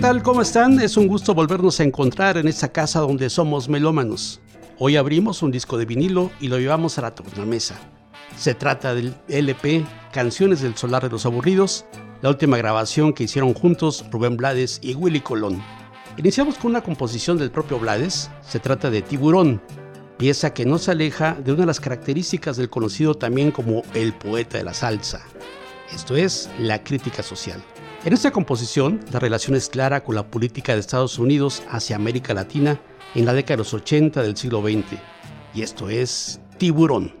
Tal? ¿Cómo están? Es un gusto volvernos a encontrar en esta casa donde somos melómanos. Hoy abrimos un disco de vinilo y lo llevamos a la tornamesa. Se trata del LP Canciones del Solar de los Aburridos, la última grabación que hicieron juntos Rubén Blades y Willy Colón. Iniciamos con una composición del propio Blades, se trata de Tiburón, pieza que no se aleja de una de las características del conocido también como el poeta de la salsa, esto es la crítica social. En esta composición, la relación es clara con la política de Estados Unidos hacia América Latina en la década de los 80 del siglo XX, y esto es Tiburón.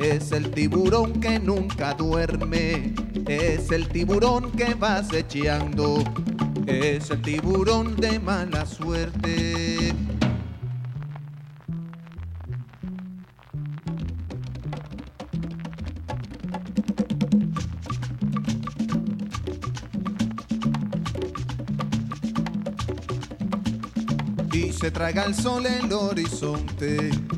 es el tiburón que nunca duerme, es el tiburón que va acechando, es el tiburón de mala suerte. se traga el sol el horizonte. y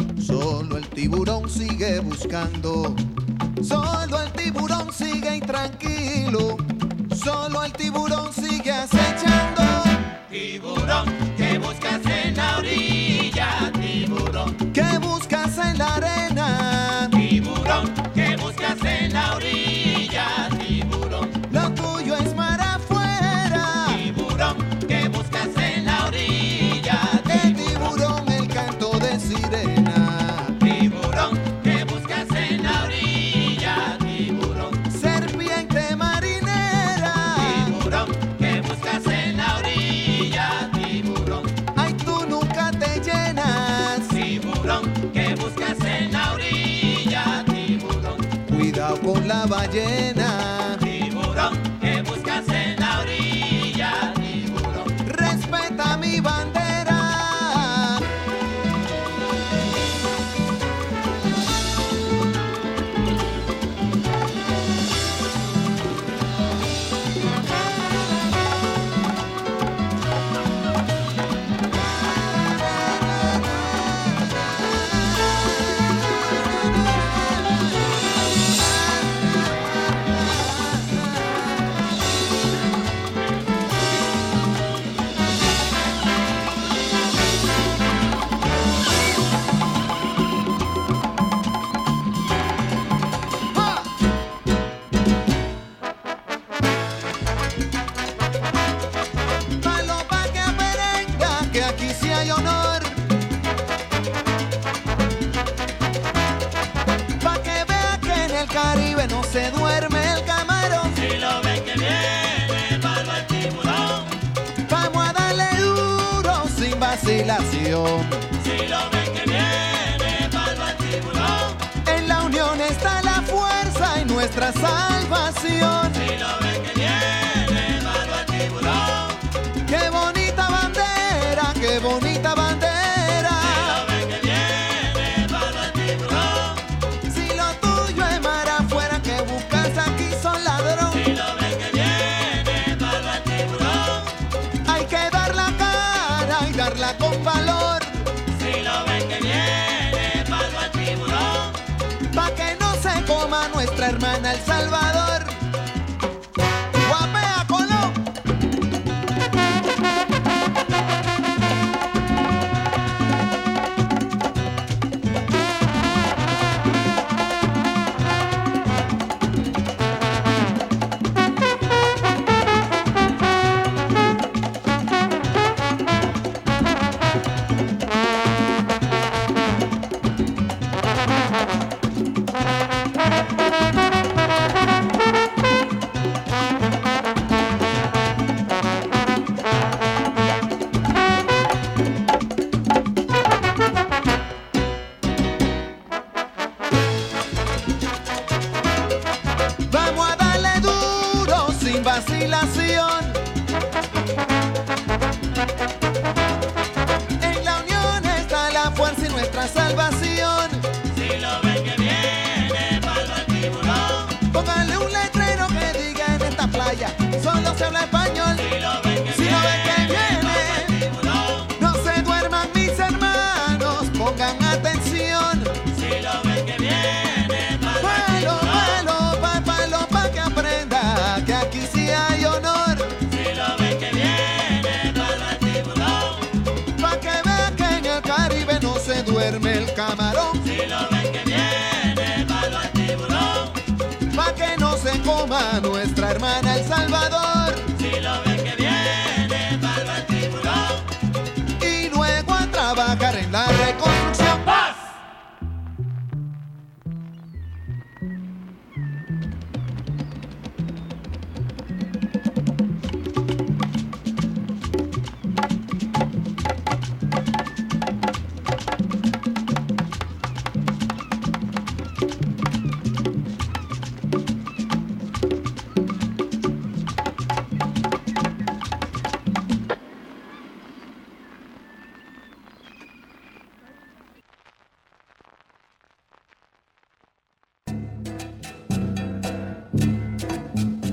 Solo el tiburón sigue buscando. Solo el tiburón sigue intranquilo. Solo el tiburón sigue acechando. Tiburón, ¿qué buscas en la orilla? Tiburón, ¿qué buscas en la arena? Ballena.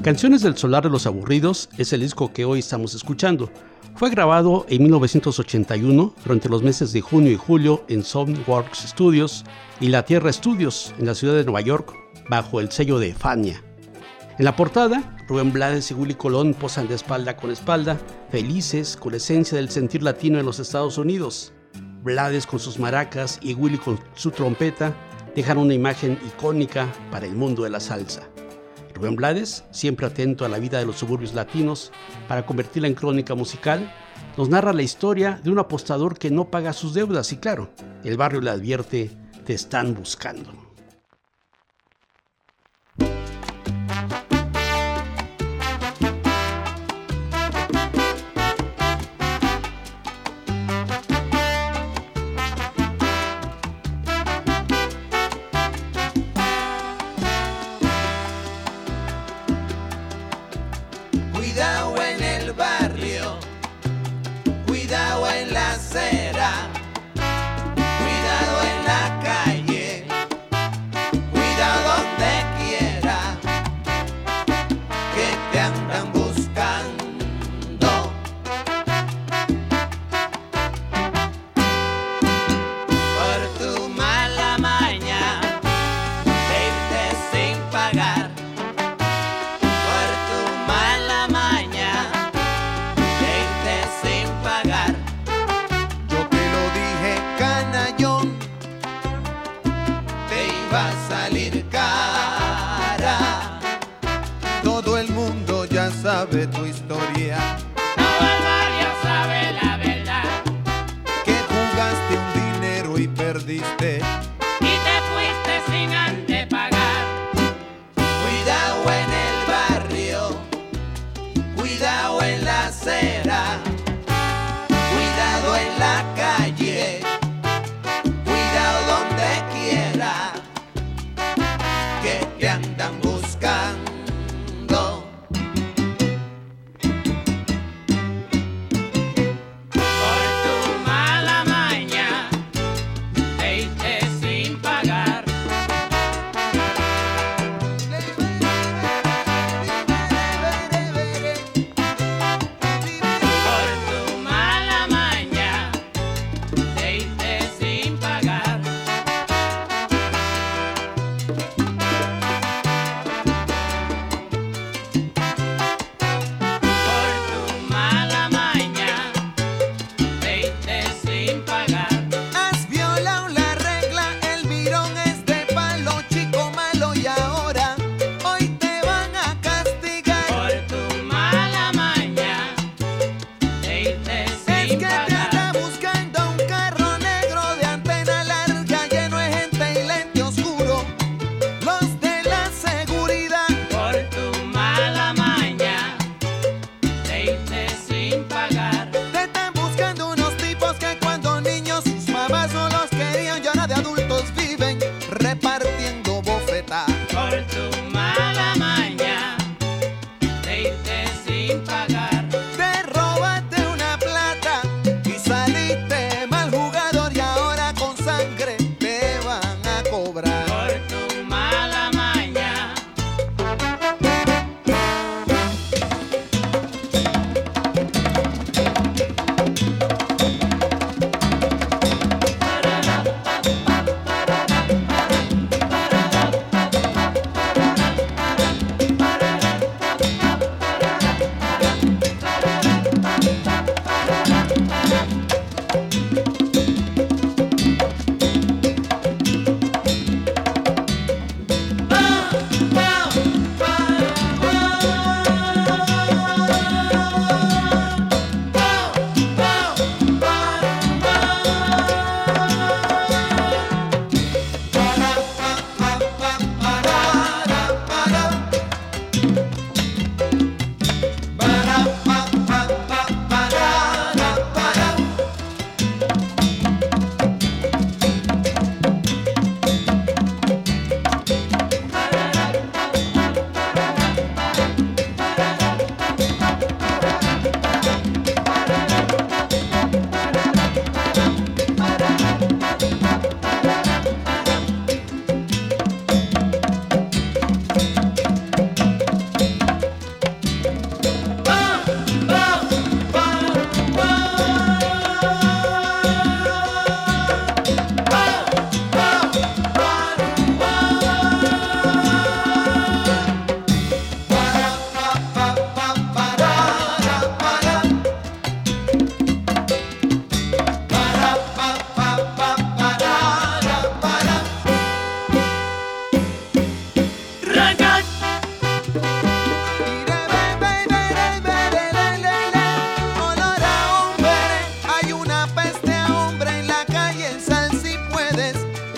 Canciones del Solar de los Aburridos es el disco que hoy estamos escuchando. Fue grabado en 1981 durante los meses de junio y julio en Soundworks Studios y La Tierra Studios en la ciudad de Nueva York bajo el sello de Fania. En la portada, Rubén Blades y Willy Colón posan de espalda con espalda, felices con la esencia del sentir latino en los Estados Unidos. Blades con sus maracas y Willy con su trompeta dejan una imagen icónica para el mundo de la salsa. Rubén Blades, siempre atento a la vida de los suburbios latinos para convertirla en crónica musical, nos narra la historia de un apostador que no paga sus deudas y claro, el barrio le advierte, te están buscando.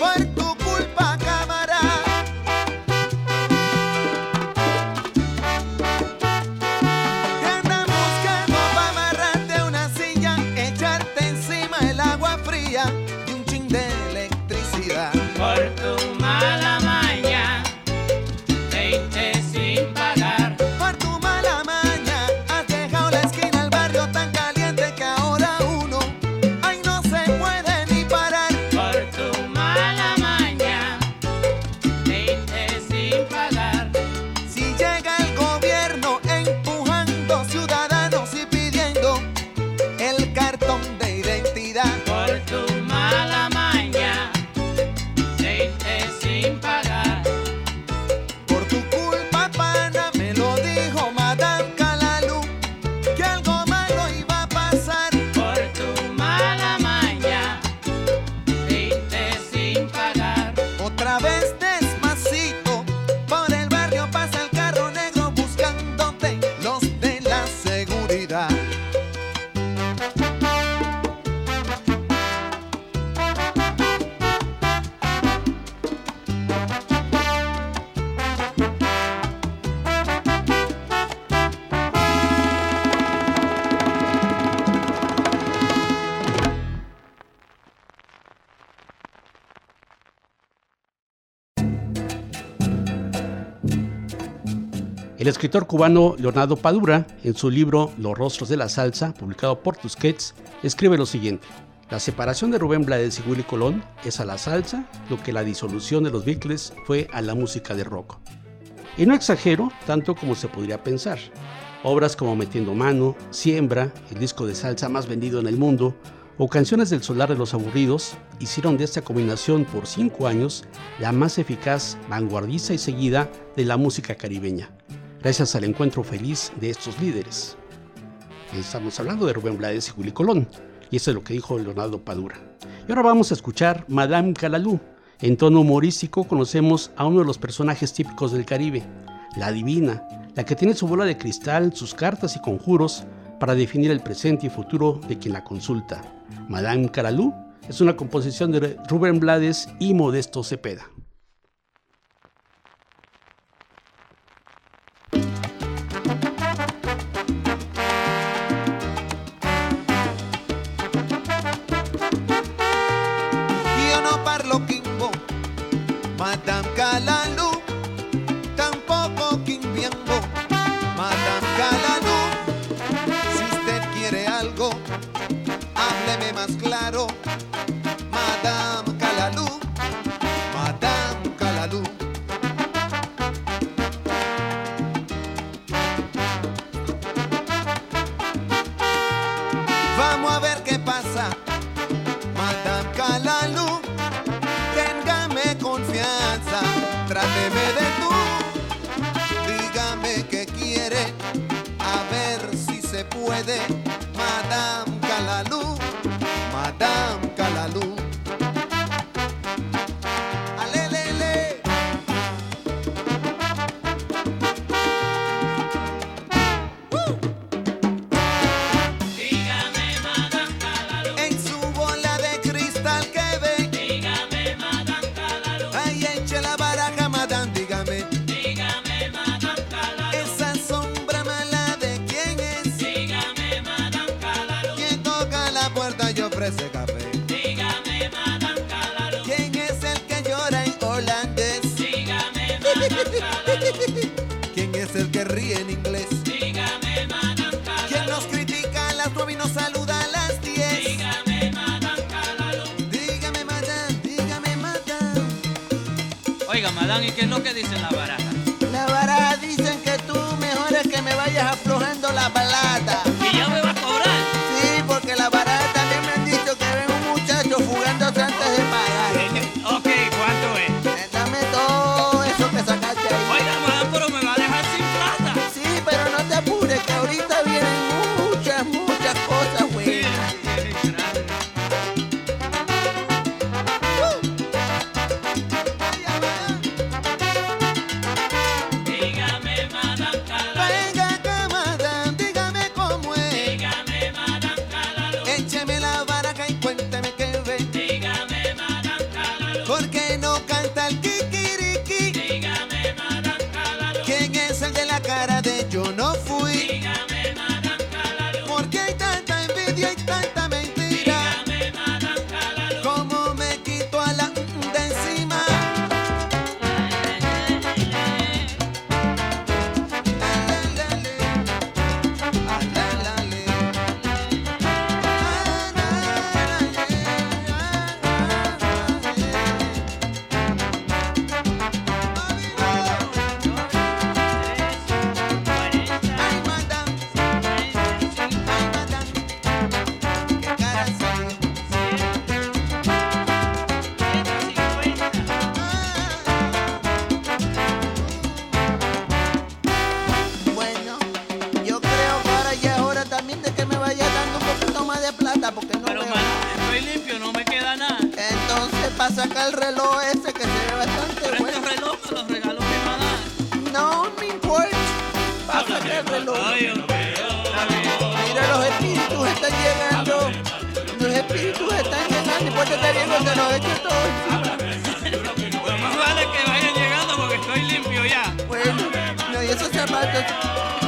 Porque El escritor cubano Leonardo Padura, en su libro Los rostros de la salsa, publicado por Tusquets, escribe lo siguiente. La separación de Rubén Blades y Willy Colón es a la salsa lo que la disolución de los Beatles fue a la música de rock. Y no exagero tanto como se podría pensar. Obras como Metiendo Mano, Siembra, el disco de salsa más vendido en el mundo, o Canciones del Solar de los Aburridos hicieron de esta combinación por cinco años la más eficaz, vanguardista y seguida de la música caribeña, gracias al encuentro feliz de estos líderes. Estamos hablando de Rubén Blades y Willy Colón, y eso es lo que dijo Leonardo Padura. Y ahora vamos a escuchar Madame Calalú. En tono humorístico conocemos a uno de los personajes típicos del Caribe, la divina, la que tiene su bola de cristal, sus cartas y conjuros para definir el presente y futuro de quien la consulta. Madame Calalú es una composición de Rubén Blades y Modesto Cepeda. Vamos a ver qué pasa. Madame Calalú, téngame confianza, tráteme de tú. Dígame qué quiere, a ver si se puede. si puede estar yéndose, no, de hecho estoy. Pues más vale que vayan llegando porque estoy limpio ya. Bueno, no, y esos zapatos,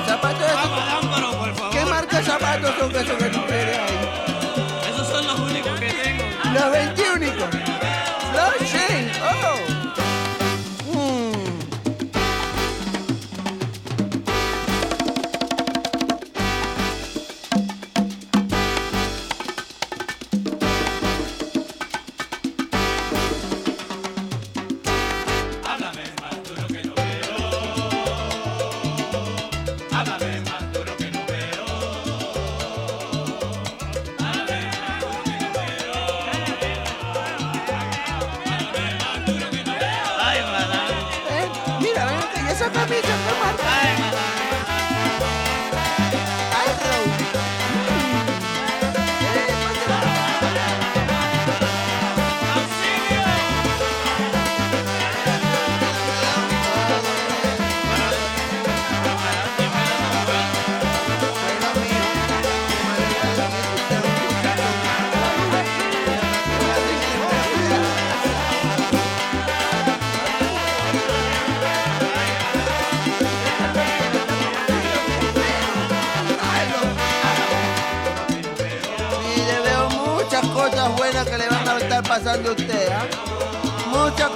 zapatos de Vamos, dámelo, por favor. ¿Qué marca zapatos son que son que tú ahí? Esos son los únicos que tengo. Los 20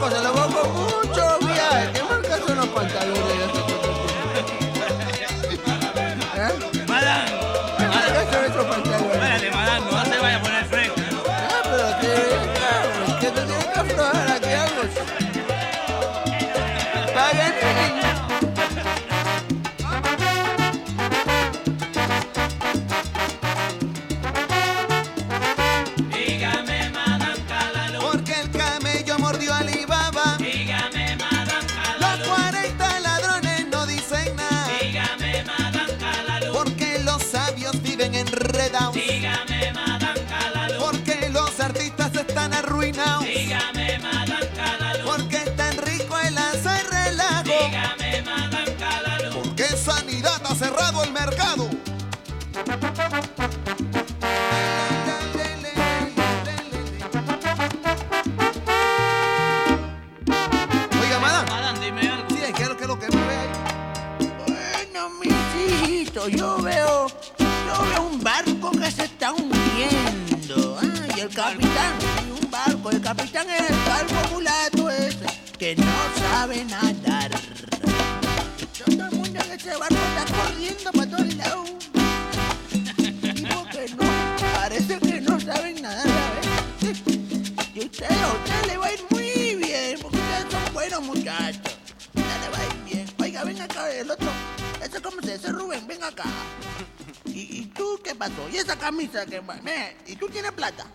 cosas, lo con mucho viaje. ¿Qué marca son los pantalones? El otro. Ese cómo se dice Rubén, ven acá. ¿Y, y tú qué pasó? ¿Y esa camisa que va? Ve, ¿Y tú tienes plata?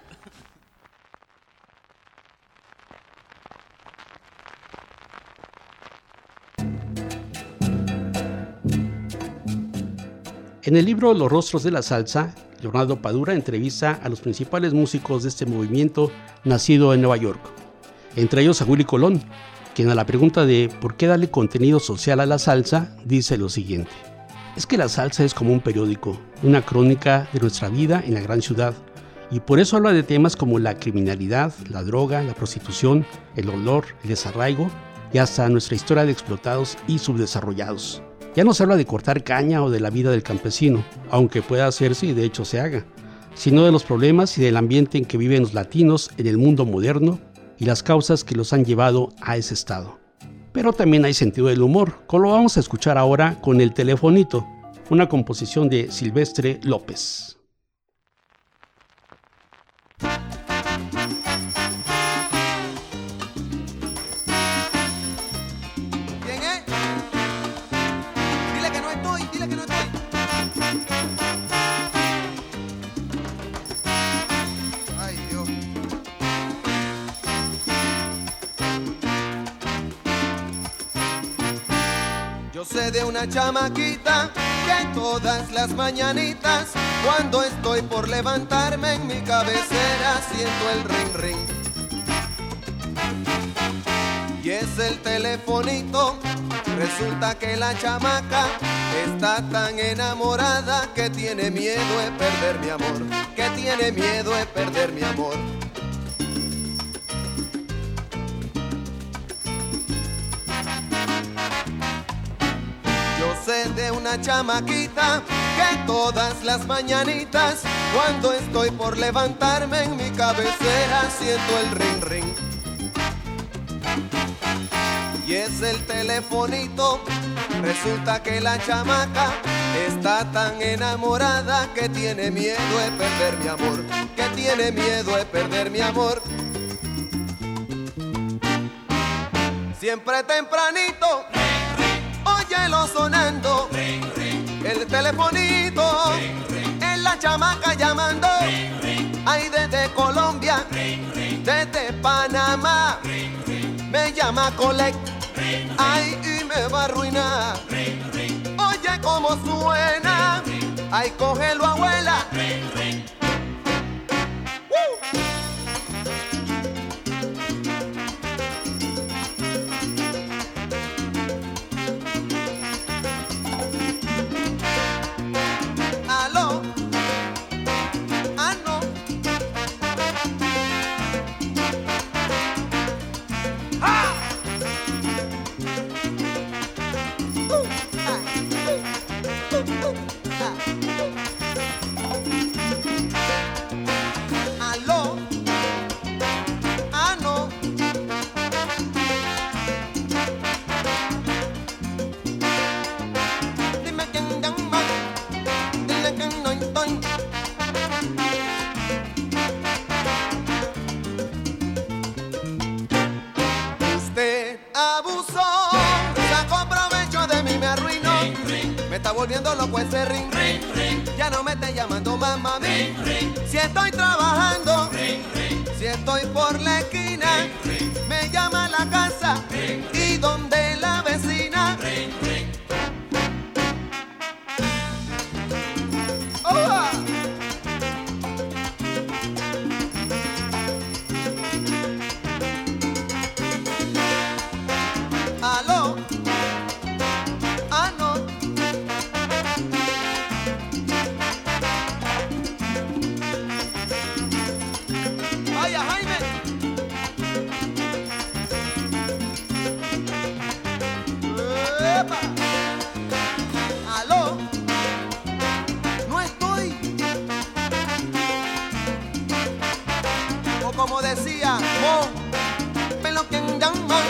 En el libro Los rostros de la salsa, Leonardo Padura entrevista a los principales músicos de este movimiento nacido en Nueva York, entre ellos a Willy Colón, quien a la pregunta de por qué darle contenido social a la salsa dice lo siguiente. Es que la salsa es como un periódico, una crónica de nuestra vida en la gran ciudad, y por eso habla de temas como la criminalidad, la droga, la prostitución, el olor, el desarraigo y hasta nuestra historia de explotados y subdesarrollados. Ya no se habla de cortar caña o de la vida del campesino, aunque pueda hacerse y de hecho se haga, sino de los problemas y del ambiente en que viven los latinos en el mundo moderno y las causas que los han llevado a ese estado. Pero también hay sentido del humor, como lo vamos a escuchar ahora con El Telefonito, una composición de Silvestre López. De una chamaquita que todas las mañanitas, cuando estoy por levantarme en mi cabecera, siento el ring ring. Y es el telefonito. Resulta que la chamaca está tan enamorada que tiene miedo de perder mi amor. Que tiene miedo de perder mi amor. De una chamaquita que todas las mañanitas, cuando estoy por levantarme en mi cabecera, siento el ring ring. Y es el telefonito. Resulta que la chamaca está tan enamorada que tiene miedo de perder mi amor. Que tiene miedo de perder mi amor. Siempre tempranito, óyelo sonando. El telefonito, es la chamaca llamando. Ay, desde Colombia, desde Panamá me llama Colect. Ay, y me va a arruinar. Oye cómo suena. Ay, cógelo, abuela. Llama,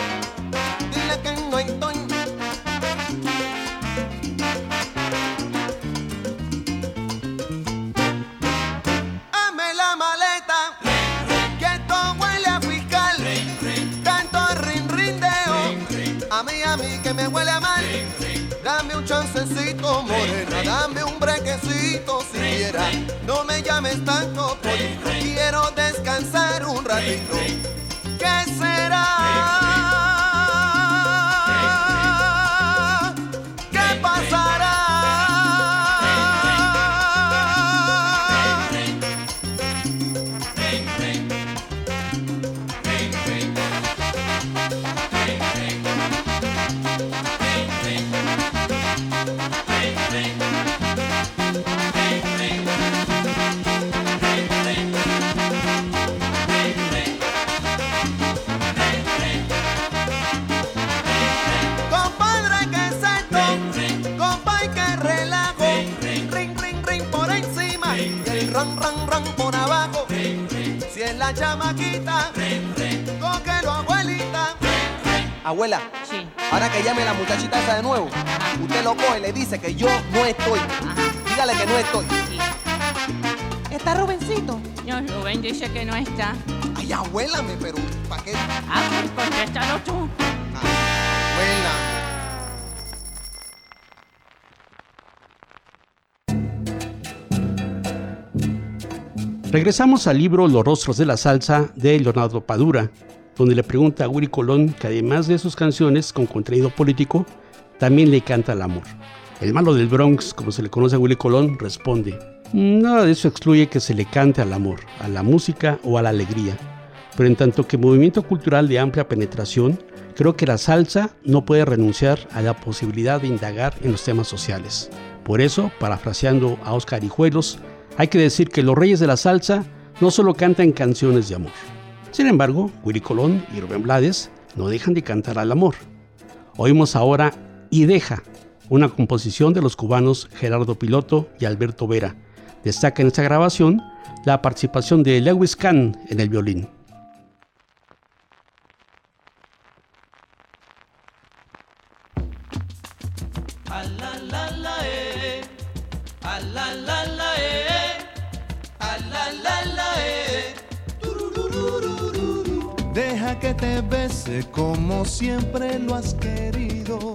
dile que no estoy. Hame la maleta, que esto huele a fiscal. Tanto rin rindeo, a mí, a mí que me huele a mal. Dame un chancecito, morena, dame un brequecito siquiera. No me llames tanto, polito, quiero descansar un ratito. La chamaquita, cógelo, abuelita. Abuela, Sí. ahora que llame la muchachita esa de nuevo, usted lo coge y le dice que yo no estoy. Dígale que no estoy. Sí. ¿Está Rubencito? No, Rubén dice que no está. Ay, abuélame, pero ¿para qué? Ah, pues contéstalo tú. Regresamos al libro Los rostros de la salsa de Leonardo Padura, donde le pregunta a Willy Colón que además de sus canciones con contenido político, también le canta el amor. El malo del Bronx, como se le conoce a Willy Colón, responde, nada de eso excluye que se le cante al amor, a la música o a la alegría, pero en tanto que movimiento cultural de amplia penetración, creo que la salsa no puede renunciar a la posibilidad de indagar en los temas sociales. Por eso, parafraseando a Oscar Hijuelos, hay que decir que los reyes de la salsa no solo cantan canciones de amor. Sin embargo, Willy Colón y Rubén Blades no dejan de cantar al amor. Oímos ahora Y Deja, una composición de los cubanos Gerardo Piloto y Alberto Vera. Destaca en esta grabación la participación de Lewis Kahn en el violín. Te bese como siempre lo has querido.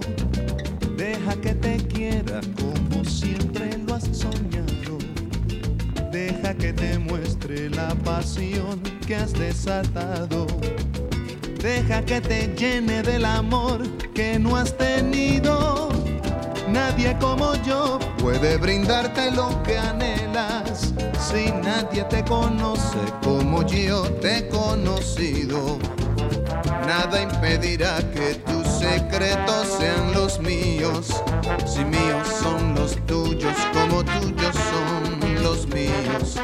Deja que te quiera como siempre lo has soñado. Deja que te muestre la pasión que has desatado. Deja que te llene del amor que no has tenido. Nadie como yo puede brindarte lo que anhelas. Si nadie te conoce como yo te he conocido, nada impedirá que tus secretos sean los míos. Si míos son los tuyos, como tuyos son los míos.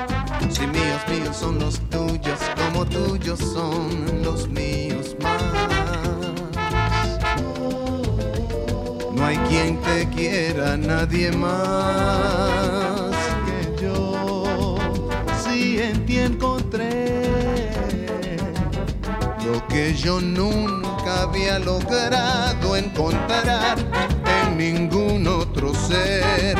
Si míos, míos son los tuyos, como tuyos son los míos más. No hay quien te quiera, nadie más que yo. Si en lo que yo nunca había logrado encontrar en ningún otro ser.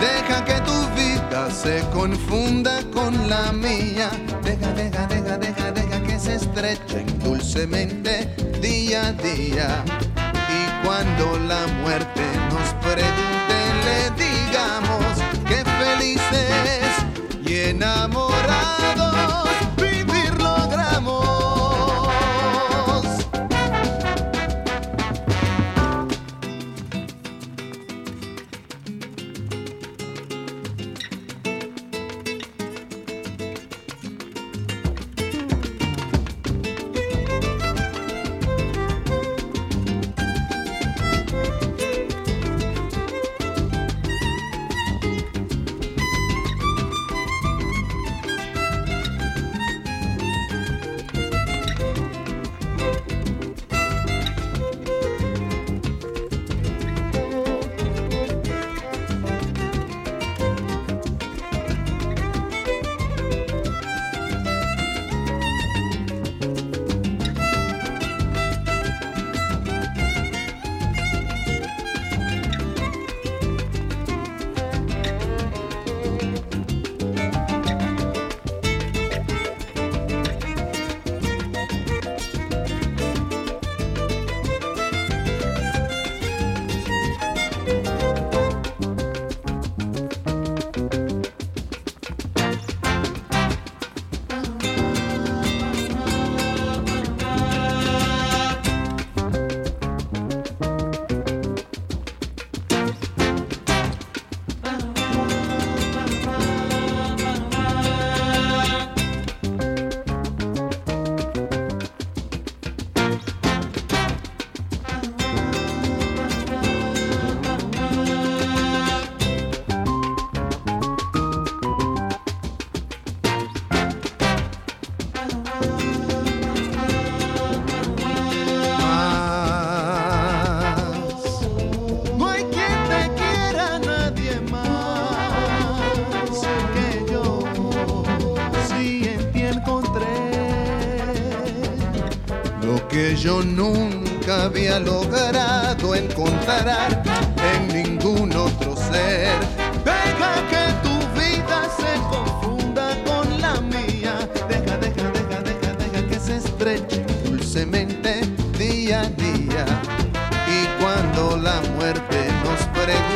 Deja que tu vida se confunda con la mía. Deja, deja, deja, deja, deja que se estrechen dulcemente día a día. cuando la muerte nos pregunte le digamos que felices y enamorados lo que yo nunca había logrado encontrar en ningún otro ser. Deja que tu vida se confunda con la mía. Deja, deja, deja, deja, deja que se estreche dulcemente día a día. Y cuando la muerte nos pregunte,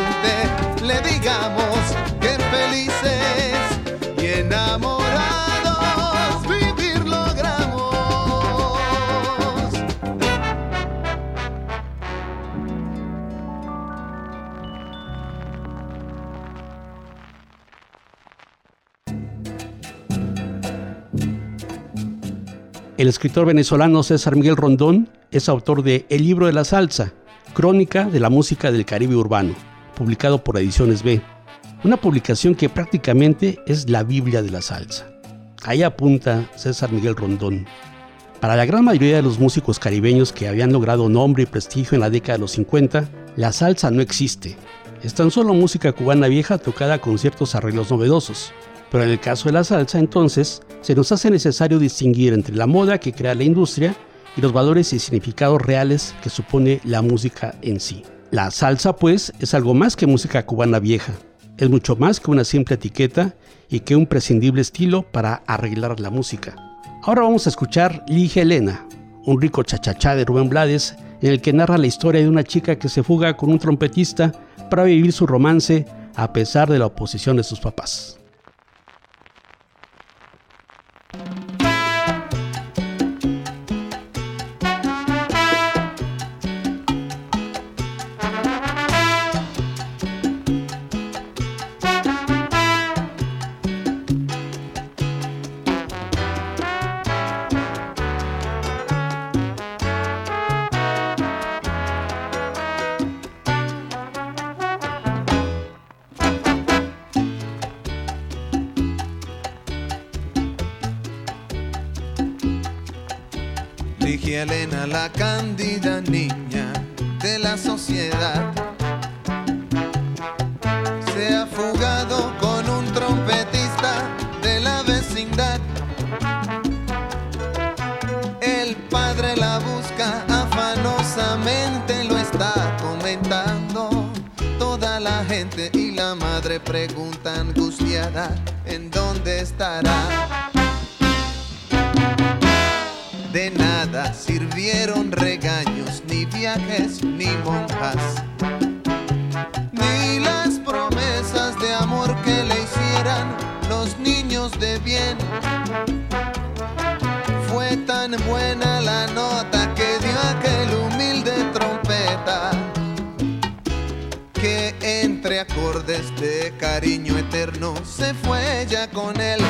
escritor venezolano César Miguel Rondón es autor de El libro de la salsa, crónica de la música del Caribe urbano, publicado por Ediciones B, una publicación que prácticamente es la Biblia de la salsa. Ahí apunta César Miguel Rondón. Para la gran mayoría de los músicos caribeños que habían logrado nombre y prestigio en la década de los 50, la salsa no existe. Es tan solo música cubana vieja tocada con ciertos arreglos novedosos. Pero en el caso de la salsa, entonces, se nos hace necesario distinguir entre la moda que crea la industria y los valores y significados reales que supone la música en sí. La salsa, pues, es algo más que música cubana vieja. Es mucho más que una simple etiqueta y que un prescindible estilo para arreglar la música. Ahora vamos a escuchar Lige Elena, un rico chachachá de Rubén Blades, en el que narra la historia de una chica que se fuga con un trompetista para vivir su romance a pesar de la oposición de sus papás. este cariño eterno se fue ya con él.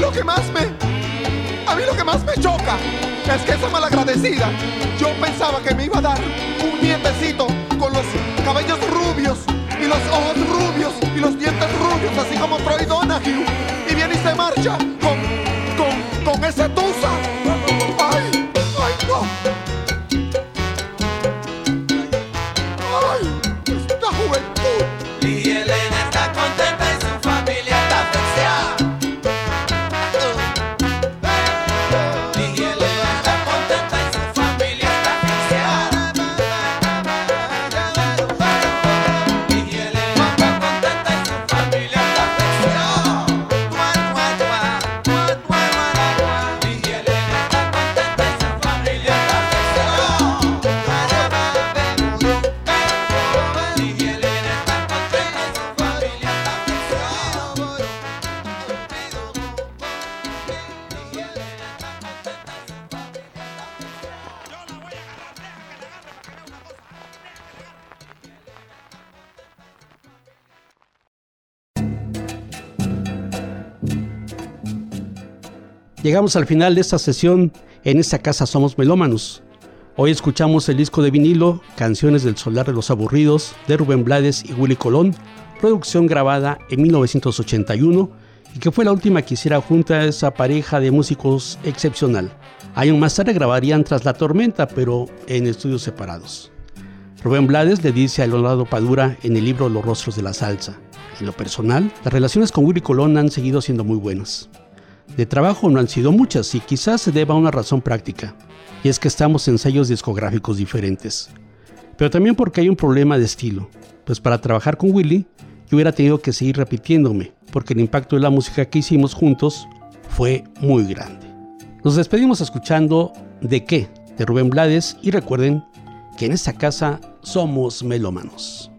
lo que más me, a mí lo que más me choca es que esa malagradecida, yo pensaba que me iba a dar un nietecito con los cabellos rubios y los ojos rubios y los dientes rubios, así como Troy Donahue. Y viene y se marcha con, con, con ese tusa. Llegamos al final de esta sesión. En esta casa somos melómanos. Hoy escuchamos el disco de vinilo Canciones del Solar de los Aburridos de Rubén Blades y Willy Colón, producción grabada en 1981 y que fue la última que hiciera junto a esa pareja de músicos excepcional. Años más tarde grabarían Tras la Tormenta, pero en estudios separados. Rubén Blades le dice a Leonardo Padura en el libro Los Rostros de la Salsa. En lo personal, las relaciones con Willy Colón han seguido siendo muy buenas. De trabajo no han sido muchas y quizás se deba a una razón práctica, y es que estamos en sellos discográficos diferentes. Pero también porque hay un problema de estilo, pues para trabajar con Willy yo hubiera tenido que seguir repitiéndome, porque el impacto de la música que hicimos juntos fue muy grande. Nos despedimos escuchando De qué, de Rubén Blades, y recuerden que en esta casa somos melómanos.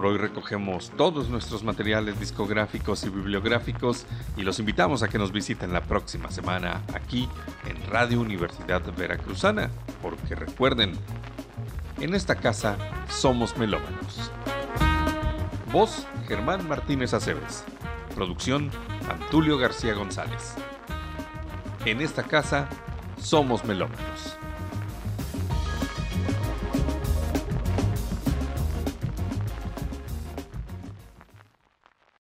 Por hoy recogemos todos nuestros materiales discográficos y bibliográficos y los invitamos a que nos visiten la próxima semana aquí en Radio Universidad Veracruzana, porque recuerden, en esta casa somos melómanos. Voz Germán Martínez Aceves. Producción Antulio García González. En esta casa somos melómanos.